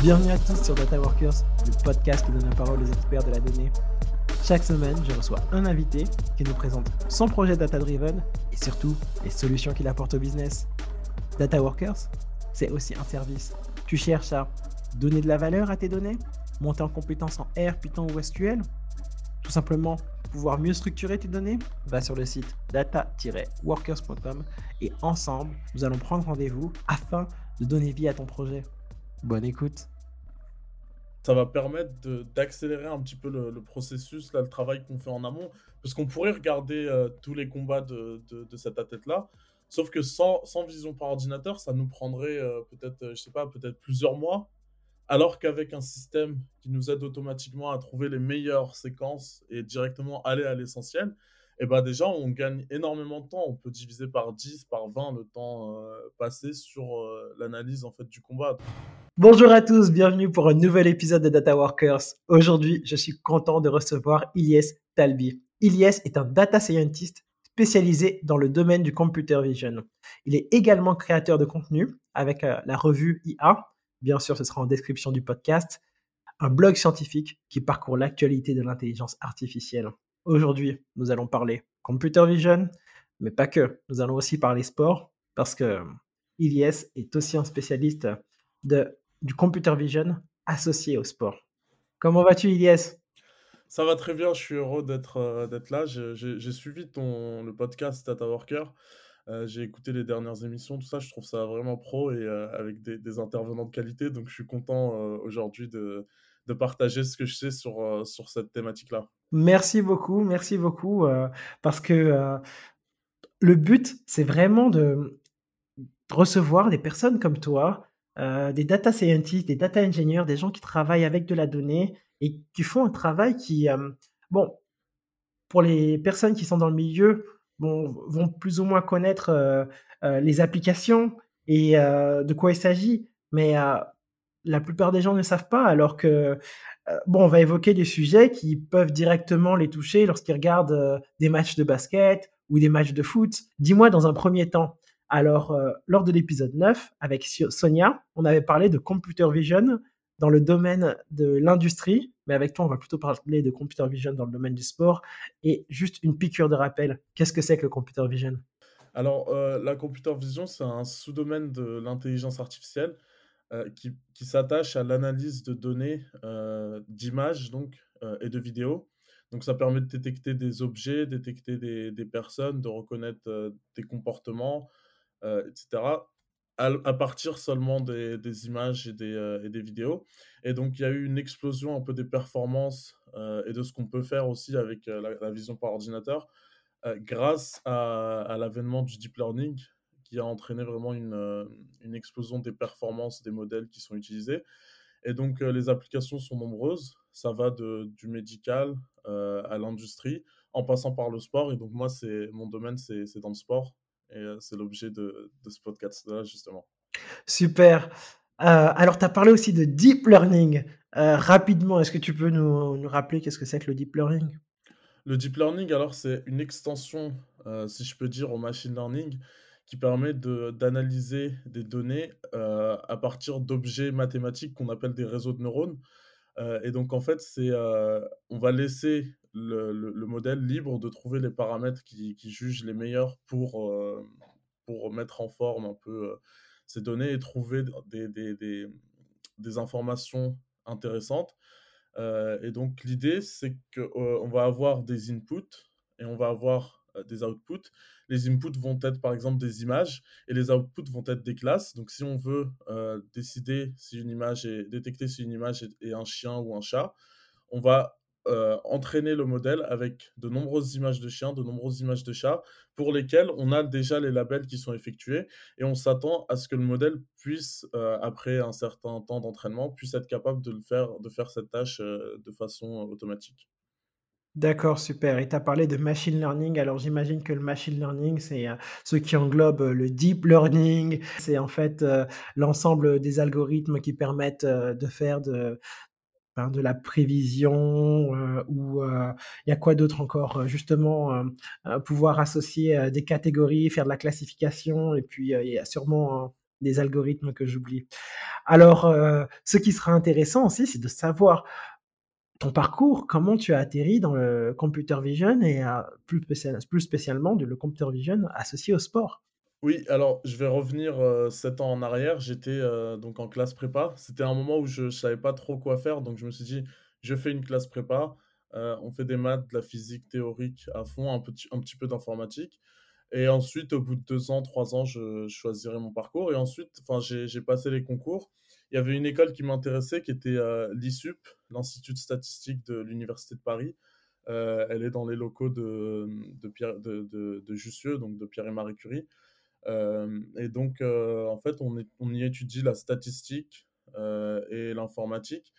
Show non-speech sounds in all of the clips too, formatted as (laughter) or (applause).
Bienvenue à tous sur Data Workers, le podcast qui donne la parole aux experts de la donnée. Chaque semaine, je reçois un invité qui nous présente son projet data driven et surtout les solutions qu'il apporte au business. Data Workers, c'est aussi un service. Tu cherches à donner de la valeur à tes données, monter en compétences en R, Python ou SQL, tout simplement pouvoir mieux structurer tes données, va sur le site data-workers.com et ensemble, nous allons prendre rendez-vous afin de donner vie à ton projet. Bonne écoute. Ça va permettre d'accélérer un petit peu le, processus, là, le travail qu'on fait en amont, parce qu'on pourrait regarder euh, tous les combats de, cette athlète-là, sauf que sans, sans vision par ordinateur, ça nous prendrait euh, peut-être, euh, je sais pas, peut-être plusieurs mois, alors qu'avec un système qui nous aide automatiquement à trouver les meilleures séquences et directement aller à l'essentiel, et ben déjà on gagne énormément de temps. On peut diviser par 10, par 20 le temps euh, passé sur euh, l'analyse en fait du combat. Bonjour à tous, bienvenue pour un nouvel épisode de Data Workers. Aujourd'hui, je suis content de recevoir Ilyes Talbi. Ilyes est un data scientist spécialisé dans le domaine du computer vision. Il est également créateur de contenu avec euh, la revue IA, bien sûr ce sera en description du podcast, un blog scientifique qui parcourt l'actualité de l'intelligence artificielle. Aujourd'hui, nous allons parler computer vision, mais pas que. Nous allons aussi parler sport parce que Ilyes est aussi un spécialiste de, du computer vision associé au sport. Comment vas-tu, Ilyes Ça va très bien, je suis heureux d'être euh, là. J'ai suivi ton, le podcast Data Worker. Euh, j'ai écouté les dernières émissions, tout ça. Je trouve ça vraiment pro et euh, avec des, des intervenants de qualité. Donc, je suis content euh, aujourd'hui de, de partager ce que je sais sur, sur cette thématique-là. Merci beaucoup, merci beaucoup, parce que le but, c'est vraiment de recevoir des personnes comme toi, des data scientists, des data engineers, des gens qui travaillent avec de la donnée et qui font un travail qui, bon, pour les personnes qui sont dans le milieu, bon, vont plus ou moins connaître euh, euh, les applications et euh, de quoi il s'agit, mais la plupart des gens ne savent pas, alors que, bon, on va évoquer des sujets qui peuvent directement les toucher lorsqu'ils regardent des matchs de basket ou des matchs de foot. Dis-moi dans un premier temps, alors, lors de l'épisode 9, avec Sonia, on avait parlé de computer vision dans le domaine de l'industrie, mais avec toi, on va plutôt parler de computer vision dans le domaine du sport. Et juste une piqûre de rappel, qu'est-ce que c'est que le computer vision? Alors, euh, la computer vision, c'est un sous-domaine de l'intelligence artificielle euh, qui, s'attache à l'analyse de données, euh, d'images donc, et de vidéos. Donc, ça permet de détecter des objets, détecter des, personnes, de reconnaître des comportements, etc., à, partir seulement des, images et des, euh, et des vidéos. Et donc, il y a eu une explosion un peu des performances euh, et de ce qu'on peut faire aussi avec euh, la, vision par ordinateur grâce à, l'avènement du deep learning qui a entraîné vraiment une, explosion des performances des modèles qui sont utilisés. Et donc, les applications sont nombreuses. Ça va du médical à l'industrie, en passant par le sport. Et donc, moi, c'est mon domaine, c'est dans le sport. Et euh, c'est l'objet de, de ce podcast-là, justement. Super. Euh, alors, tu as parlé aussi de deep learning. Euh, rapidement, est-ce que tu peux nous, nous rappeler qu'est-ce que c'est que le deep learning? Le deep learning, alors, c'est une extension, euh, si je peux dire, au machine learning qui permet de- d'analyser des données à partir d'objets mathématiques qu'on appelle des réseaux de neurones. Et donc, en fait, c'est, on va laisser le, le- le modèle libre de trouver les paramètres qui, qui jugent les meilleurs pour, euh, pour mettre en forme un peu euh, ces données et trouver des, des, des, informations intéressantes. Euh, et donc, l'idée, c'est qu'on va avoir des inputs et on va avoir des outputs. Les inputs vont être, par exemple, des images et les outputs vont être des classes. Donc, si on veut décider si une image est détecter si une image est un chien ou un chat, on va euh, entraîner le modèle avec de nombreuses images de chiens, de nombreuses images de chats, pour lesquelles on a déjà les labels qui sont effectués et on s'attend à ce que le modèle puisse, euh, après un certain temps d'entraînement, puisse être capable de le faire, de faire cette tâche euh, de façon automatique. D'accord, super. Et tu as parlé de machine learning. Alors, j'imagine que le machine learning, c'est ce qui englobe le deep learning. C'est en fait l'ensemble des algorithmes qui permettent de faire de, ben, de la prévision, heu, ou, heu, il y a quoi d'autre encore? Justement, hem, heu, pouvoir associer, des catégories, faire de la classification et puis, il y a sûrement des algorithmes que j'oublie. Alors, ce qui sera intéressant aussi, c'est de savoir ton parcours, comment tu as atterri dans le computer vision et spécial plus spécialement de le computer vision associé au sport? Oui, alors je vais revenir, heu, 7 ans en arrière. J'étais, heu, donc en classe prépa. C'était un moment où je savais pas trop quoi faire, donc je me suis dit: «Je fais une classe prépa, heu, on fait des maths, de la physique théorique à fond, un petit un petit peu d'informatique» et ensuite, au bout de 2 ans, 3 ans, je je choisirai mon parcours et ensuite, j'ai passé les concours. Il y avait une école qui m'intéressait qui était, heu, l'ISUP, l'Institut de statistique de l'Université de Paris. Elle est dans les locaux de de de Jussieu, donc de Pierre et Marie Curie. Hem et donc heu, en fait, on y étudie la statistique, heu et l'informatique.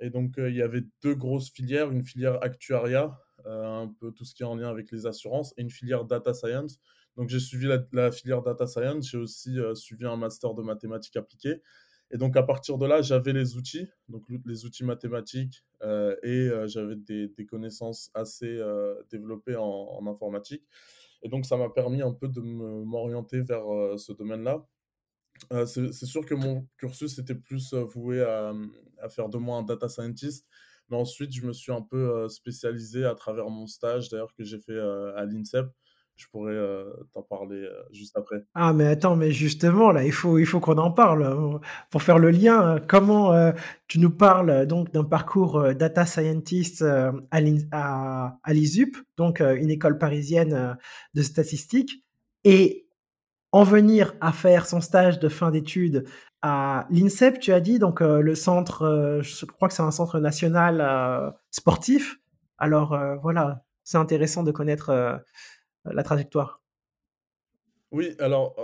Et donc il y avait 2 grosses filières, une filière actuariat, un peu tout ce qui est en lien avec les assurances et une filière data science. Donc j'ai suivi la filière data science, j'ai aussi, suivi un master de mathématiques appliquées. Et donc à partir de là, j'avais les outils, donc les outils mathématiques, et j'avais des connaissances assez, développées en informatique et donc ça m'a permis un peu de m'orienter vers, heu, ce domaine-là. Heu, c'est sûr que mon cursus était plus, heu, voué à, faire de moi un data scientist, mais ensuite je me suis un peu, spécialisé à travers mon stage d'ailleurs que j'ai fait, à l'INSEP. Je pourrais, heu, t'en parler, heu, juste après. Ah mais attends, mais justement là, il faut il faut qu'on en parle, heu, pour faire le lien, heu, comment, heu, tu nous parles, donc d'un parcours, data scientist, à l'ISUP, donc une école parisienne, de statistique et en venir à faire son stage de fin d'études à l'INSEP, tu as dit donc le centre, je crois que c'est un centre national, sportif. Alors, voilà, c'est intéressant de connaître, la trajectoire? Oui, alors,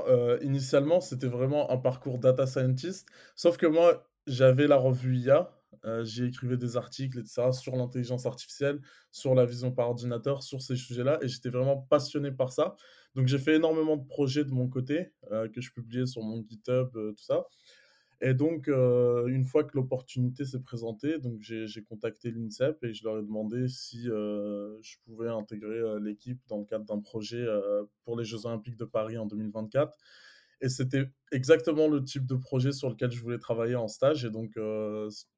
initialement, c'était vraiment un parcours data scientist, sauf que moi, j'avais la revue IA, j'y écrivais des articles et cetera sur l'intelligence artificielle, sur la vision par ordinateur, sur ces sujets-là et j'étais vraiment passionné par ça. Donc j'ai fait énormément de projets de mon côté, que je publiais sur mon GitHub, tout ça et donc, heu, une fois que l'opportunité s'est présentée, donc j'ai contacté l'INSEP et je leur ai demandé si, heu, je pouvais intégrer, heu, l'équipe dans le cadre d'un projet, pour les Jeux olympiques de Paris en 2024 et c'était exactement le type de projet sur lequel je voulais travailler en stage et donc,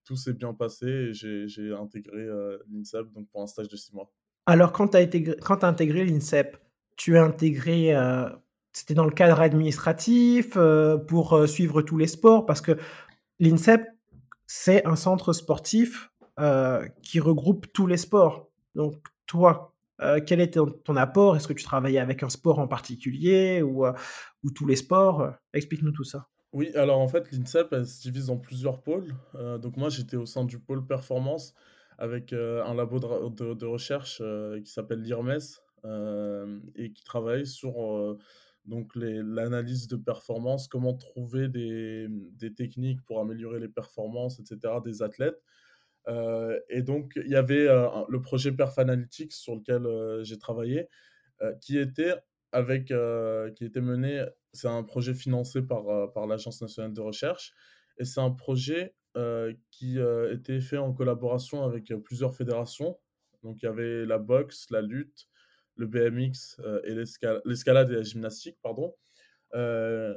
tout s'est bien passé et j'ai intégré, l'INSEP pour un stage de 6 mois. Alors quand tu as as intégré l'INSEP, tu as intégré, c'était dans le cadre administratif, heu, pour, heu, suivre tous les sports? Parce que l'INSEP, c'est un centre sportif, heu, qui regroupe tous les sports. Donc toi, quel était ton apport? Est-ce que tu travaillais avec un sport en particulier ou, ou tous les sports? Explique-nous tout ça. Oui, alors en fait, l'INSEP, elle se divise en plusieurs pôles. Donc moi, j'étais au sein du pôle performance avec, un labo de recherche, qui s'appelle l'IRMES, et qui travaille sur, donc l'analyse de performance, comment trouver des, des techniques pour améliorer les performances et cetera des athlètes. Heu et donc il y avait, un le projet Perf Analytics sur lequel, heu, j'ai travaillé, qui était avec, qui était mené c'est un projet financé par, par l'Agence nationale de recherche et c'est un projet, qui, était fait en collaboration avec, plusieurs fédérations. Donc il y avait la boxe, la lutte, le BMX, heu et l'esca l'escalade et la gymnastique, pardon. Heu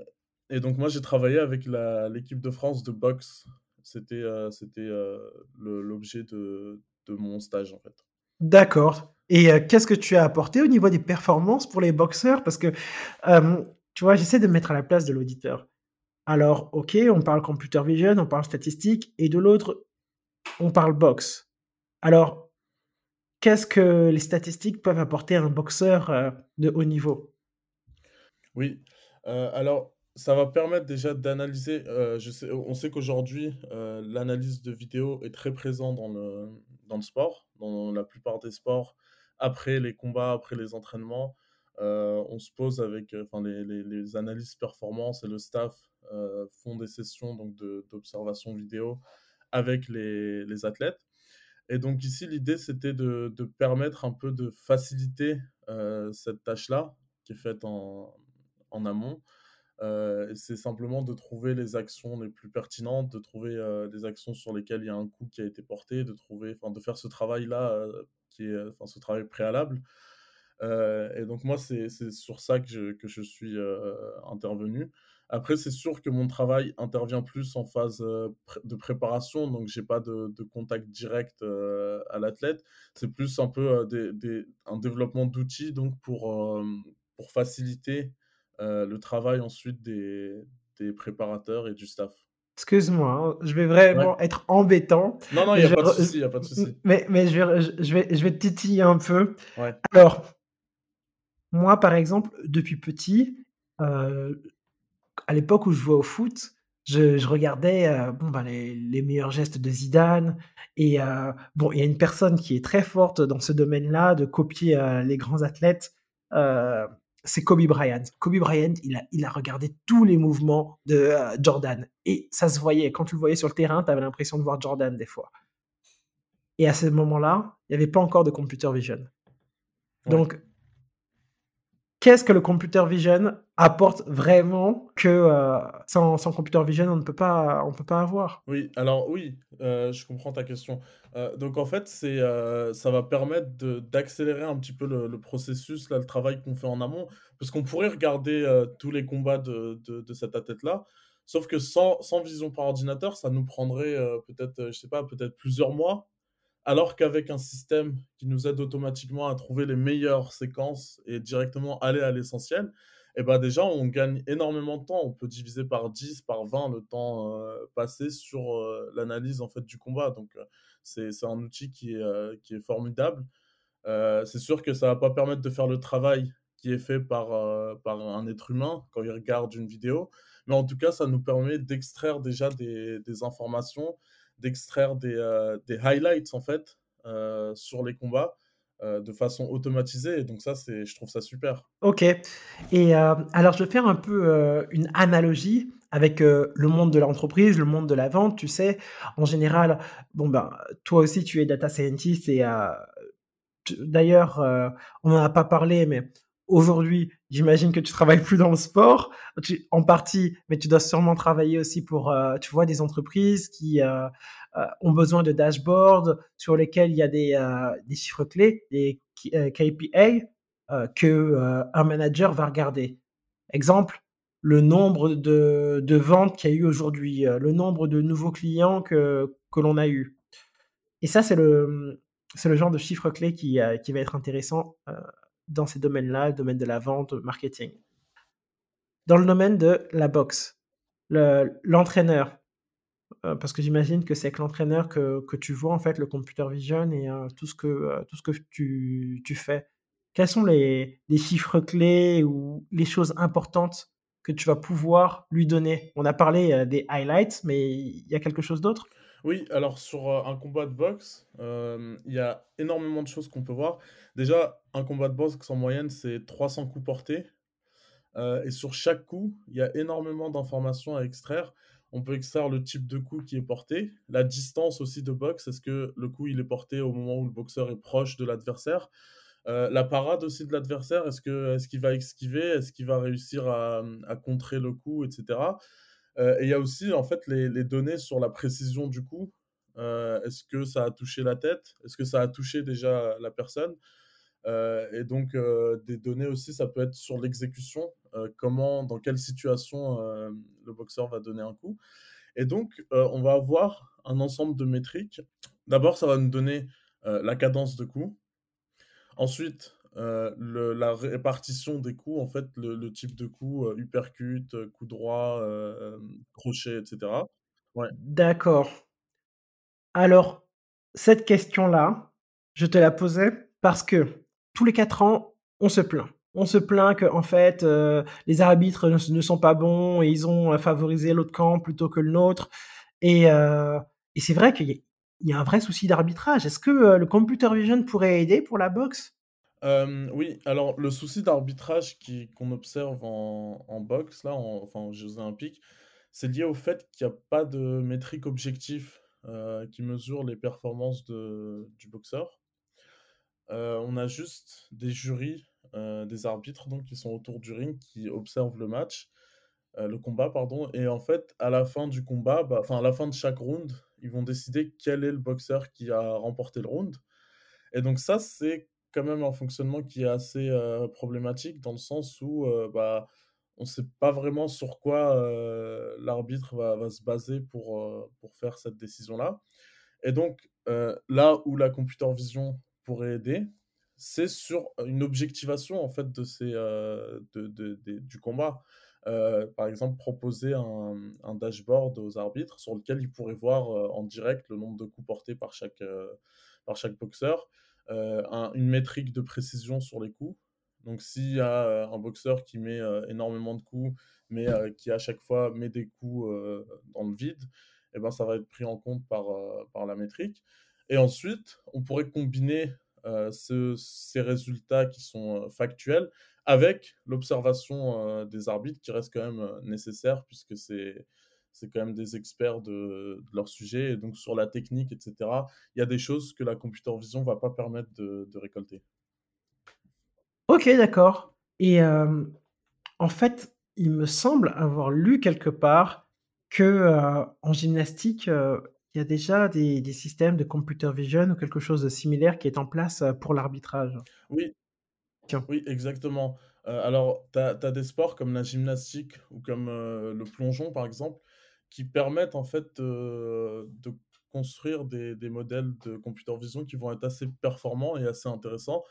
et donc moi j'ai travaillé avec l'équipe de France de boxe. C'était, heu, c'était, l'objet de mon stage, en fait. D'accord et qu'est-ce que tu as apporté au niveau des performances pour les boxeurs? Parce que, tu vois, j'essaie de me mettre à la place de l'auditeur. Alors, OK, on parle computer vision, on parle statistique et de l'autre, on parle boxe. Alors, qu'est-ce que les statistiques peuvent apporter à un boxeur, heu, de haut niveau? Oui, heu, alors ça va permettre déjà d'analyser, sais on sait qu'aujourd'hui, l'analyse de vidéos est très présent dans le dans le sport, dans la plupart des sports. Après les combats, après les entraînements, on se pose avec, les les les analystes performance et le staff, font des sessions d'observation vidéo avec les les athlètes et donc ici l'idée c'était de de permettre un peu de faciliter, cette tâche-là qui est faite en en amont c'est simplement de trouver les actions les plus pertinentes, de trouver, heu, des actions sur lesquelles il y a un coup qui a été porté, de trouver de faire ce travail-là, qui ce travail préalable. Et donc moi, c'est sur ça que je que je suis, intervenu. Après, c'est sûr que mon travail intervient plus en phase, de préparation, donc j'ai pas de de contact direct, à l'athlète. C'est plus un peu, heu, des des un développement d'outils donc pour, pour faciliter, le travail ensuite des des préparateurs et du staff. Excuse-moi, hein, je vais Ouais. vraiment être embêtant, Non, non, il y mais a je a pas de souci. mais mais je vais je vais je vais titiller un peu. Ouais. Alors moi, par exemple, depuis petit, à l'époque où je jouais au foot, je je regardais, heu, bon, bah, les les meilleurs gestes de Zidane et heu, bon, il y a une personne qui est très forte dans ce domaine-là, de copier, heu, les grands athlètes, c'est Kobe Bryant. Kobe Bryant, il a il a regardé tous les mouvements de, Jordan et ça se voyait. Quand tu le voyais sur le terrain, tu avais l'impression de voir Jordan des fois et à ce moment-là, il y avait pas encore de computer vision. Ouais. Donc Qu'est-ce que le computer vision apporte vraiment que, heu, sans sans computer vision, on ne peut pas on peut pas avoir? Oui, alors oui, heu, je comprends ta question. Heu, donc en fait, c'est, ça va permettre d'accélérer un petit peu le processus, là, le travail qu'on fait en amont. Parce qu'on pourrait regarder, tous les combats de de de cet athlète-là, sauf que sans sans vision par ordinateur, ça nous prendrait, peut-être, je sais pas, peut-être plusieurs mois. Alors qu'avec un système qui nous aide automatiquement à trouver les meilleures séquences et directement aller à l'essentiel, et bah, déjà, on gagne énormément de temps. On peut diviser par 10, par 20 le temps, heu, passé sur, heu, l'analyse, en fait, du combat. Donc, heu, c'est un outil qui est, qui est formidable. C'est sûr que ça va pas permettre de faire le travail qui est fait par, par un être humain quand il regarde une vidéo. Mais en tout cas, ça nous permet d'extraire déjà des des informations, d'extraire des, heu, des highlights en fait, heu, sur les combats, heu, de façon automatisée donc ça, c'est je trouve ça super. OK et alors je vais faire un peu, une analogie avec, le monde de l'entreprise, le monde de la vente, tu sais? En général, bon, ben, toi aussi tu es data scientist et d'ailleurs, on n'en a pas parlé, mais aujourd'hui, j'imagine que tu travailles plus dans le sport, en partie, mais tu dois sûrement travailler aussi pour, heu, tu vois, des entreprises qui, heu heu, ont besoin de dashboards sur lesquels il y a des, chiffres clés, des K heu, KPA, heu, que, un manager va regarder. Exemple, le nombre de ventes qu'il y a eu aujourd'hui, le nombre de nouveaux clients que l'on a eu et ça, c'est le, genre de chiffre clé qui, va être intéressant, dans ces domaines-là, le domaine de la vente, marketing. Dans le domaine de la boxe, le l'entraîneur, heu, parce que j'imagine que c'est avec l'entraîneur que que tu vois, en fait, le computer vision et heu, tout ce que, heu, tout ce que tu tu fais. Quels sont les les chiffres clés ou les choses importantes que tu vas pouvoir lui donner? On a parlé, des highlights, mais il y a quelque chose d'autre? Oui, alors sur, heu, un combat de boxe, hem, il y a énormément de choses qu'on peut voir. Déjà, un combat de boxe en moyenne, c'est 300 coups portés. Heu et sur chaque coup, il y a énormément d'informations à extraire. On peut extraire le type de coup qui est porté, la distance aussi de boxe. Est-ce que le coup, il est porté au moment où le boxeur est proche de l'adversaire? La parade aussi de l'adversaire, est-ce qu'il va esquiver? Est-ce qu'il va réussir à, contrer le coup et cetera? Heu et il y a aussi en fait les données sur la précision du coup. Heu, est-ce que ça a touché la tête? Est-ce que ça a touché déjà la personne? Heu et donc des données aussi, ça peut être sur l'exécution, comment dans quelle situation, le boxeur va donner un coup et donc on va avoir un ensemble de métriques. D'abord, ça va nous donner, la cadence de coup. Ensuite, heu, le la répartition des coups, en fait, le type de coup, heu, uppercut, heu, coup droit, heu, hem, crochet et cetera. Ouais. D'accord. Alors, cette question-là, je te la posais parce que tous les 4 ans, on se plaint. On se plaint qu'en fait, heu, les arbitres ne sont pas bons et ils ont, favorisé l'autre camp plutôt que le nôtre et et c'est vrai qu'il y y a un vrai souci d'arbitrage. Est-ce que, le computer vision pourrait aider pour la boxe? Hem, oui, alors le souci d'arbitrage qui qu'on observe en en boxe là, en enfin aux jeux olympiques, c'est lié au fait qu'il y a pas de métrique objectif, heu, qui mesure les performances de du boxeur. Heu, on a juste des jurys, des arbitres donc qui sont autour du ring, qui observent le match, le combat, pardon et en fait, à la fin du combat, bah, enfin, à la fin de chaque round, ils vont décider quel est le boxeur qui a remporté le round et donc ça, c'est quand même un fonctionnement qui est assez, heu, problématique dans le sens où, heu, bah, on sait pas vraiment sur quoi, heu, l'arbitre va se baser pour, pour faire cette décision-là et donc là où la computer vision pourrait aider, c'est sur une objectivation en fait de ces, de de du combat. Par exemple, proposer un, un dashboard aux arbitres sur lequel ils pourraient voir, en direct le nombre de coups portés par chaque, par chaque boxeur, un une métrique de précision sur les coups. Donc s'il y a, heu, un boxeur qui met, heu, énormément de coups, mais qui à chaque fois met des coups, dans le vide et ben, ça va être pris en compte par, par la métrique et ensuite, on pourrait combiner, ces résultats qui sont, factuels avec l'observation, des arbitres qui reste quand même, nécessaire puisque c'est c'est quand même des experts de de leur sujet et donc sur la technique et cetera, il y a des choses que la computer vision va pas permettre de de récolter. OK, d'accord et hem, en fait, il me semble avoir lu quelque part que, heu, en gymnastique, heu, il y a déjà des des systèmes de computer vision ou quelque chose de similaire qui est en place, pour l'arbitrage. Oui, Tiens. oui, exactement. Alors tu as des sports comme la gymnastique ou comme, le plongeon, par exemple, qui permettent en fait, heu, de construire des des modèles de computer vision qui vont être assez performants et assez intéressants.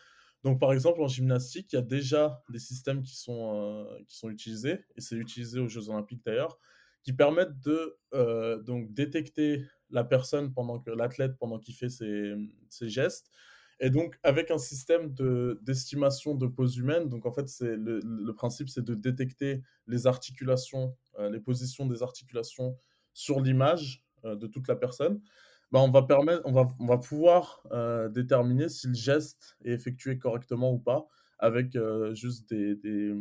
Donc par exemple, en gymnastique, il y a déjà des systèmes qui sont, heu, qui sont utilisés et c'est utilisé aux jeux olympiques d'ailleurs, qui permettent de, heu, donc détecter la personne pendant que l'athlète pendant qu'il fait ses, ses gestes et donc avec un système de d'estimation de pose humaine, donc en fait, c'est le le principe, c'est de détecter les articulations, les positions des articulations sur l'image, heu, de toute la personne. Bah, on va permettre on va on va pouvoir, heu, déterminer si le geste est effectué correctement ou pas avec, juste des des,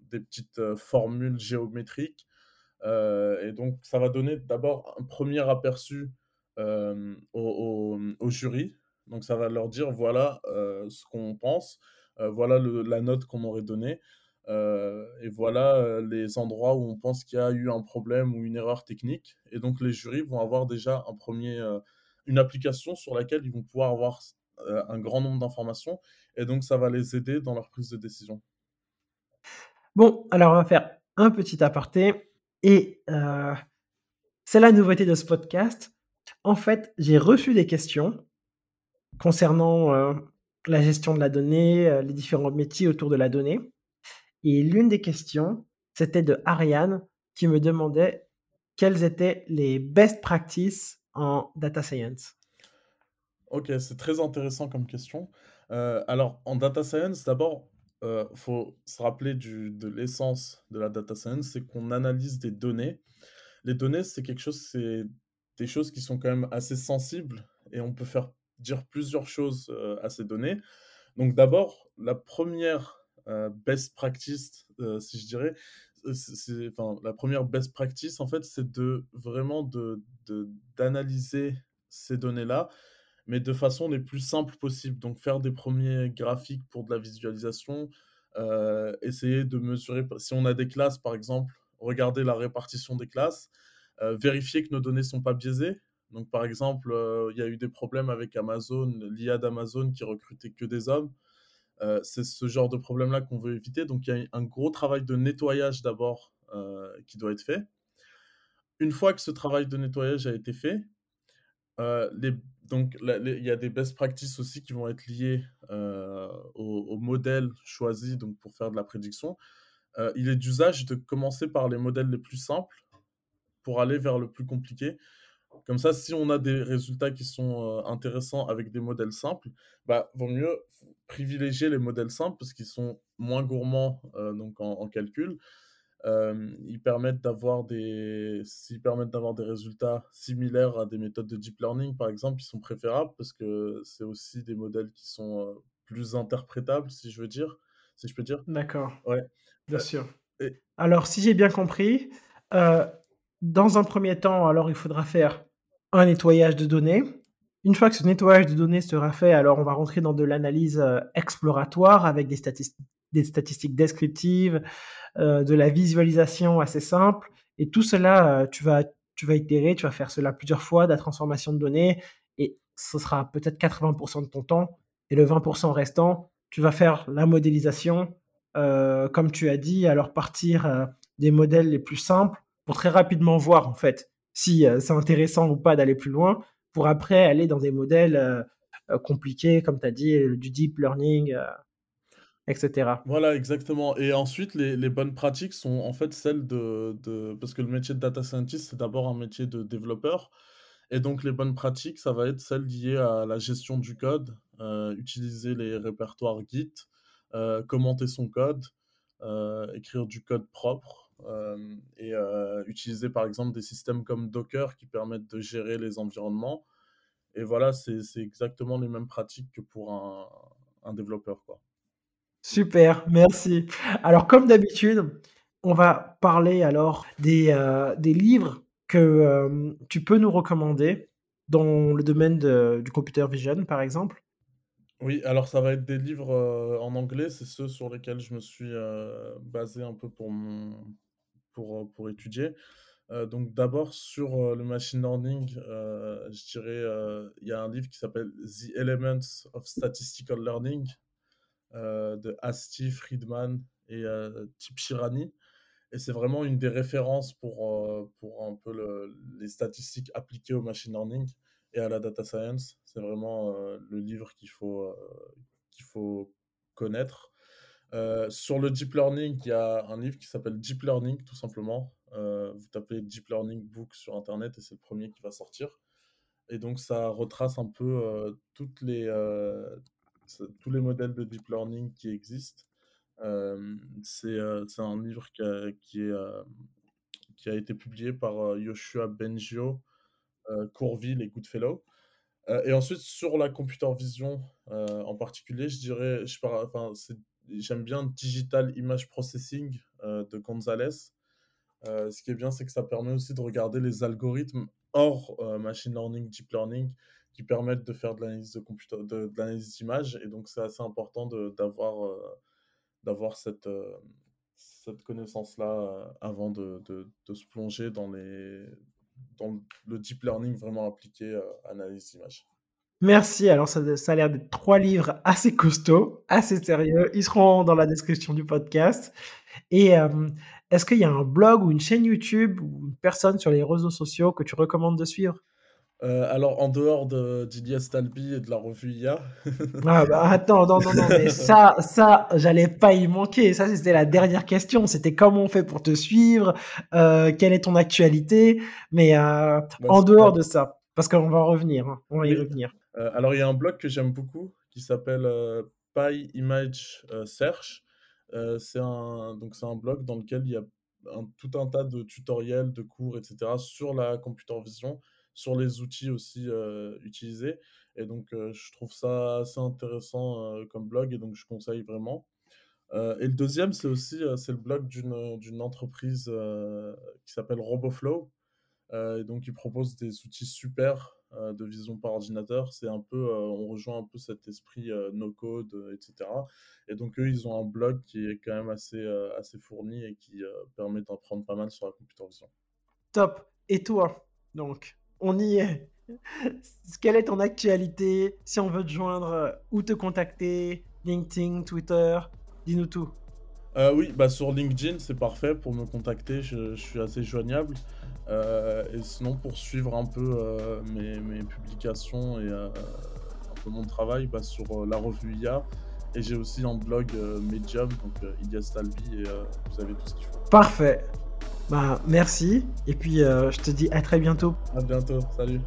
des petites, formules géométriques, et donc ça va donner d'abord un premier aperçu, au jury. Donc ça va leur dire: «Voilà, ce qu'on pense, voilà la note qu'on aurait donnée, heu et voilà, heu, les endroits où on pense qu'il y a eu un problème ou une erreur technique» et donc les jurys vont avoir déjà un premier, heu, une application sur laquelle ils vont pouvoir avoir un grand nombre d'informations et donc ça va les aider dans leur prise de décision. Bon, alors on va faire un petit aparté et c'est la nouveauté de ce podcast. En fait, j'ai reçu des questions concernant, la gestion de la donnée, les différents métiers autour de la donnée et l'une des questions, c'était de Ariane qui me demandait quelles étaient les best practices en data science. OK, c'est très intéressant comme question. Heu, alors en data science, d'abord, heu, faut se rappeler de l'essence de la data science, c'est qu'on analyse des données. Les données, c'est quelque chose c'est des choses qui sont quand même assez sensibles et on peut faire dire plusieurs choses, heu, à ces données. Donc d'abord, la première re best practice, heu, si je dirais, c'est enfin, la première best practice, en fait, c'est de vraiment de d'analyser ces données-là, mais de façon les plus simples possibles. Donc faire des premiers graphiques pour de la visualisation, essayer de mesurer si on a des classes, par exemple, regarder la répartition des classes, vérifier que nos données sont pas biaisées. Donc par exemple, il y a eu des problèmes avec Amazon, l'IA d'Amazon qui recrutait que des hommes. Heu, c'est ce genre de problème-là qu'on veut éviter, donc il y a un gros travail de nettoyage d'abord, heu, qui doit être fait. Une fois que ce travail de nettoyage a été fait, heu, les donc il y a des best practices aussi qui vont être liées, au au modèle choisi donc pour faire de la prédiction. Il est d'usage de commencer par les modèles les plus simples pour aller vers le plus compliqué. Comme ça, si on a des résultats qui sont, intéressants avec des modèles simples, bah, vaut mieux privilégier les modèles simples parce qu'ils sont moins gourmands, donc en en calcul. Ils permettent d'avoir des s'ils permettent d'avoir des résultats similaires à des méthodes de deep learning, par exemple, ils sont préférables parce que c'est aussi des modèles qui sont, plus interprétables, si je veux dire si je peux dire. D'accord, Ouais, bien heu sûr. et Alors si j'ai bien compris, dans un 1er temps, alors il faudra faire un nettoyage de données. Une fois que ce nettoyage de données sera fait, alors on va rentrer dans de l'analyse, heu, exploratoire avec des statistiques des statistiques descriptives, de la visualisation assez simple. Et tout cela, tu vas tu vas itérer, tu vas faire cela plusieurs fois, de la transformation de données, et ce sera peut-être 80% de ton temps. Et le 20% restant, tu vas faire la modélisation, comme tu as dit, alors partir des modèles les plus simples pour très rapidement voir en fait si c'est intéressant ou pas d'aller plus loin, pour après aller dans des modèles compliqués, comme tu as dit, du deep learning, etc. Voilà, exactement. Et ensuite, les, bonnes pratiques sont en fait celles de. Parce que le métier de data scientist, c'est d'abord un métier de développeur. Et donc, les bonnes pratiques, ça va être celles liées à la gestion du code, utiliser les répertoires Git, commenter son code, écrire du code propre, euh, et euh, utiliser par exemple des systèmes comme Docker qui permettent de gérer les environnements. Et voilà, c'est exactement les mêmes pratiques que pour un, un développeur. Quoi. Super, merci. Alors comme d'habitude, on va parler alors des, euh, des livres que tu peux nous recommander dans le domaine du computer vision, par exemple. Oui, alors ça va être des livres en anglais, c'est ceux sur lesquels je me suis basé un peu pour mon, pour, pour étudier. donc d'abord sur le machine learning, je dirais, il y a un livre qui s'appelle The Elements of Statistical Learning de Asti, Friedman et Tip Shirani. Et c'est vraiment une des références pour, pour un peu les statistiques appliquées au machine learning et à la data science. C'est vraiment le livre qu'il faut, qu'il faut connaître. Euh, sur le deep learning, il y a un livre qui s'appelle Deep Learning, tout simplement. Euh, vous tapez Deep Learning Book sur Internet et c'est le premier qui va sortir. Et donc, ça retrace un peu euh, les, tous les modèles de deep learning qui existent. c'est un livre qui a, qui a été publié par Yoshua Bengio, Courville et Goodfellow. et ensuite, sur la computer vision en particulier, je dirais, je enfin, c'est j'aime bien Digital Image Processing euh, de Gonzalez. Euh, ce qui est bien, c'est que ça permet aussi de regarder les algorithmes hors euh, machine learning, deep learning, qui permettent de faire de l'analyse de, de, l'analyse d'image. Et donc, c'est assez important d'avoir cette, cette connaissance-là avant de, de, se plonger dans, les, dans le deep learning vraiment appliqué à l'analyse d'image. Merci. Alors, ça, a l'air d'être trois livres assez costauds, assez sérieux. Ils seront dans la description du podcast. Et euh, est-ce qu'il y a un blog ou une chaîne YouTube ou une personne sur les réseaux sociaux que tu recommandes de suivre? Euh, alors, en dehors de d'Ilias Talbi et de la revue IA. (laughs) ah bah, attends, non, non, non, mais (laughs) ça, ça, j'allais pas y manquer. Ça, c'était la dernière question. C'était comment on fait pour te suivre? Euh, Quelle est ton actualité? Mais bah, en dehors de ça, parce qu'on va revenir, hein, on va y revenir. Euh, alors, il y a un blog que j'aime beaucoup qui s'appelle euh, Image euh, Search. c'est un, donc c'est un blog dans lequel il y a tout un tas de tutoriels, de cours, etc. sur la computer vision, sur les outils aussi utilisés. Et donc, je trouve ça assez intéressant comme blog et donc je conseille vraiment. et le deuxième, c'est aussi c'est le blog d'une entreprise qui s'appelle RoboFlow. et donc, il propose des outils super euh, de vision par ordinateur. C'est un peu, euh, on rejoint un peu cet esprit euh, no code, etc. Et donc eux, ils ont un blog qui est quand même assez, assez fourni et qui permet d'en prendre pas mal sur la computer vision. Top. Et toi, donc, on y est. (laughs) Quelle est ton actualité? Si on veut te joindre, où te contacter LinkedIn, Twitter Dis-nous tout. oui, bah sur LinkedIn, c'est parfait pour me contacter. Je, je suis assez joignable. Euh, et sinon, pour suivre un peu euh, mes, publications et euh, un peu mon travail, bah, sur la revue IA. Et j'ai aussi un blog Medium, donc Ilias Talbi, et vous avez tout ce qu'il faut. Parfait. Bah, merci. Et puis, je te dis à très bientôt. À bientôt. Salut.